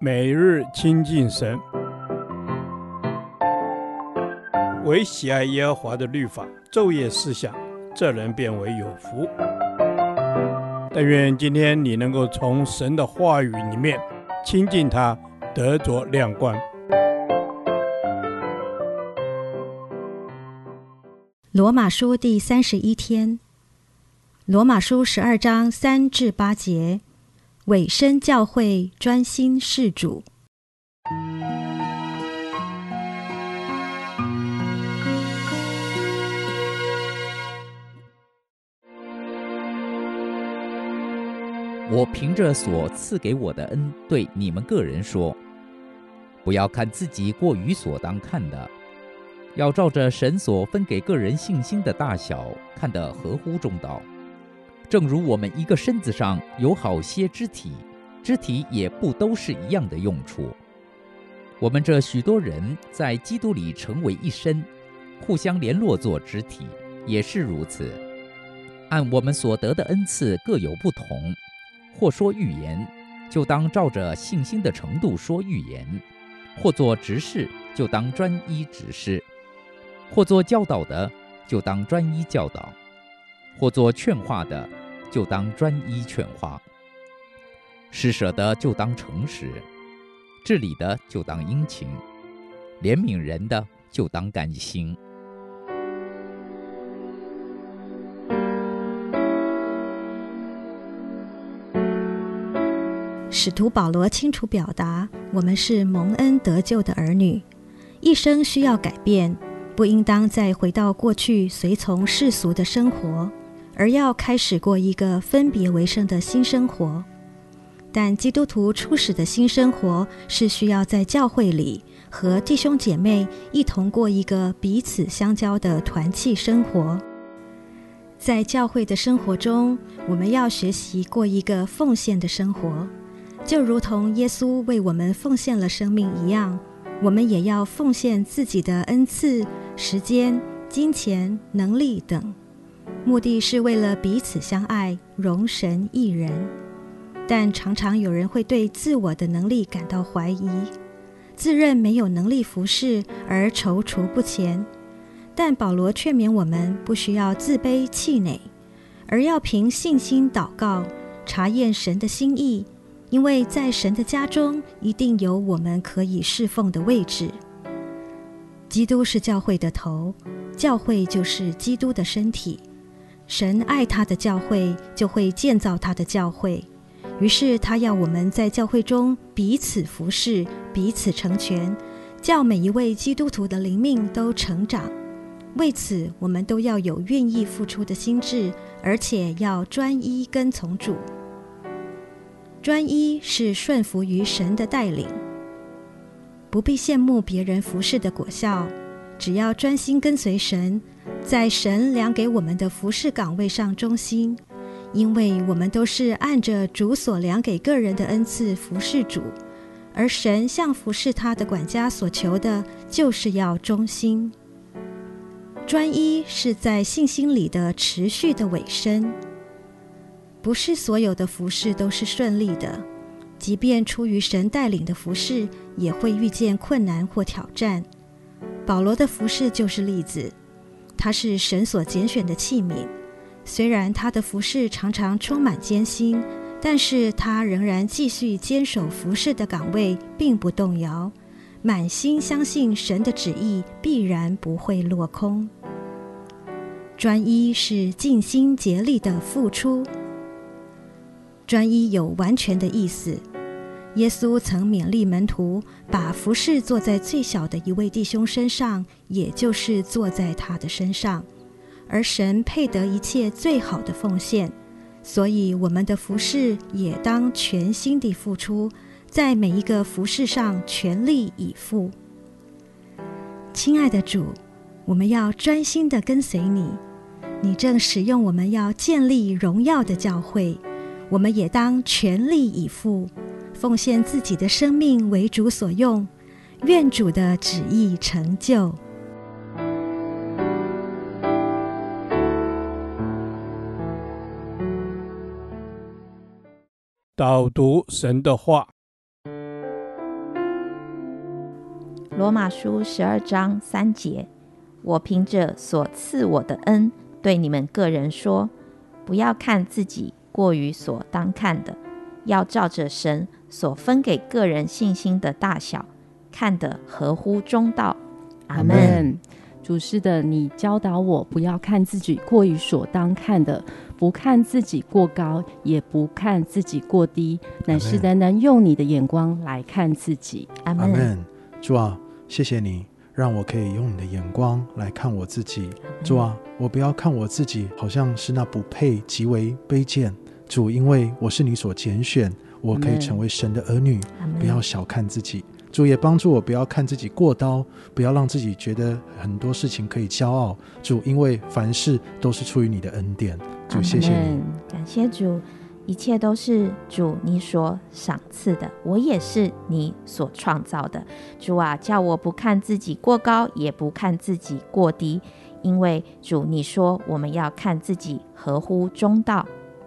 每日亲近神，唯喜爱耶和华的律法，昼夜思想，这人便为有福。但愿今天你能够从神的话语里面亲近他，得着亮光。罗马书第三十一天，罗马书十二章三至八节。委身教会，专心事主。我凭着所赐给我的恩，对你们个人说：不要看自己过于所当看的，要照着神所分给个人信心的大小，看得合乎中道。正如我们一个身子上有好些肢体，肢体也不都是一样的用处。我们这许多人在基督里成为一身，互相联络作肢体，也是如此。按我们所得的恩赐各有不同，或说预言，就当照着信心的程度说预言；或做执事，就当专一执事；或做教导的，就当专一教导。或做劝化的，就当专一劝化；施舍的就当诚实；治理的就当殷勤；怜悯人的就当甘心。使徒保罗清楚表达：我们是蒙恩得救的儿女，一生需要改变，不应当再回到过去随从世俗的生活。而要开始过一个分别为圣的新生活，但基督徒初始的新生活是需要在教会里和弟兄姐妹一同过一个彼此相交的团契生活。在教会的生活中，我们要学习过一个奉献的生活，就如同耶稣为我们奉献了生命一样，我们也要奉献自己的恩赐、时间、金钱、能力等。目的是为了彼此相爱，容神一人。但常常有人会对自我的能力感到怀疑，自认没有能力服侍而踌躇不前。但保罗劝勉我们，不需要自卑气馁，而要凭信心祷告，查验神的心意，因为在神的家中一定有我们可以侍奉的位置。基督是教会的头，教会就是基督的身体。神爱他的教会，就会建造他的教会。于是他要我们在教会中彼此服侍，彼此成全，叫每一位基督徒的灵命都成长。为此，我们都要有愿意付出的心志，而且要专一跟从主。专一是顺服于神的带领，不必羡慕别人服侍的果效，只要专心跟随神。在神量给我们的服饰岗位上忠心，因为我们都是按着主所量给个人的恩赐服侍主，而神向服侍他的管家所求的，就是要忠心。专一是在信心里的持续的委身，不是所有的服饰都是顺利的，即便出于神带领的服饰，也会遇见困难或挑战。保罗的服饰就是例子。他是神所拣选的器皿，虽然他的服饰常常充满艰辛，但是他仍然继续坚守服饰的岗位，并不动摇，满心相信神的旨意必然不会落空。专一是尽心竭力的付出，专一有完全的意思。耶稣曾勉励门徒，把服事做在最小的一位弟兄身上，也就是做在他的身上。而神配得一切最好的奉献，所以我们的服事也当全心地付出，在每一个服事上全力以赴。亲爱的主，我们要专心地跟随你，你正使用我们要建立荣耀的教会，我们也当全力以赴。奉献自己的生命为主所用，愿主的旨意成就。导读神的话，罗马书十二章三节：我凭着所赐我的恩，对你们个人说，不要看自己过于所当看的，要照着神所分给个人信心的大小，看得合乎中道。阿门。主是的，你教导我不要看自己过于所当看的，不看自己过高，也不看自己过低，乃是单单用你的眼光来看自己。阿门。主啊，谢谢你让我可以用你的眼光来看我自己。主啊，我不要看我自己好像是那不配、极为卑贱。主，因为我是你所拣选，我可以成为神的儿女。不要小看自己。主也帮助我，不要看自己过刀，不要让自己觉得很多事情可以骄傲。主，因为凡事都是出于你的恩典。主，谢谢你，感谢主，一切都是主你所赏赐的，我也是你所创造的。主啊，叫我不看自己过高，也不看自己过低，因为主你说我们要看自己合乎中道。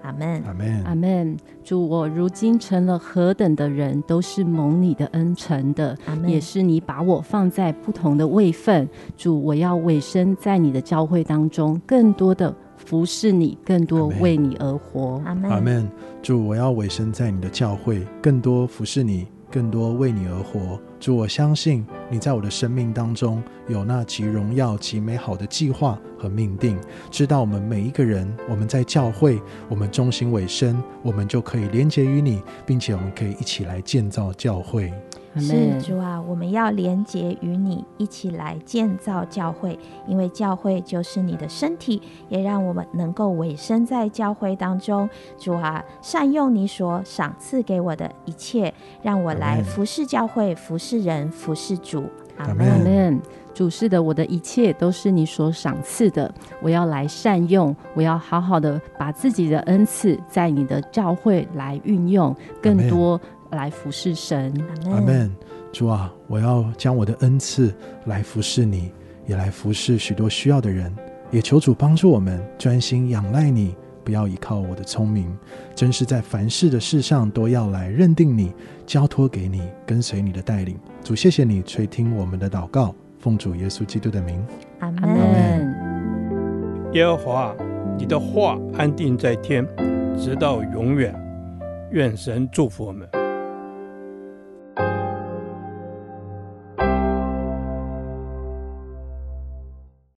阿门，阿门，阿门。主，我如今成了何等的人，都是蒙你的恩成的，也是你把我放在不同的位分。主，我要委身在你的教会当中，更多的服侍你，更多为你而活。阿门，阿门。主，我要委身在你的教会，更多服侍你，更多为你而活。主，我相信你在我的生命当中有那极荣耀、极美好的计划和命定。知道我们每一个人，我们在教会，我们忠心委身，我们就可以连结于你，并且我们可以一起来建造教会。是主啊，我们要连结与你，一起来建造教会，因为教会就是你的身体，也让我们能够委身在教会当中。主啊，善用你所赏赐给我的一切，让我来服侍教会，服侍人，服侍主。阿门。阿门。主是的，我的一切都是你所赏赐的，我要来善用，我要好好的把自己的恩赐在你的教会来运用，更多。来服侍神，阿门。主啊，我要将我的恩赐来服侍你，也来服侍许多需要的人。也求主帮助我们专心仰赖你，不要依靠我的聪明，真是在凡事的事上都要来认定你，交托给你，跟随你的带领。主，谢谢你垂听我们的祷告，奉主耶稣基督的名，阿门。耶和华，你的话安定在天，直到永远。愿神祝福我们。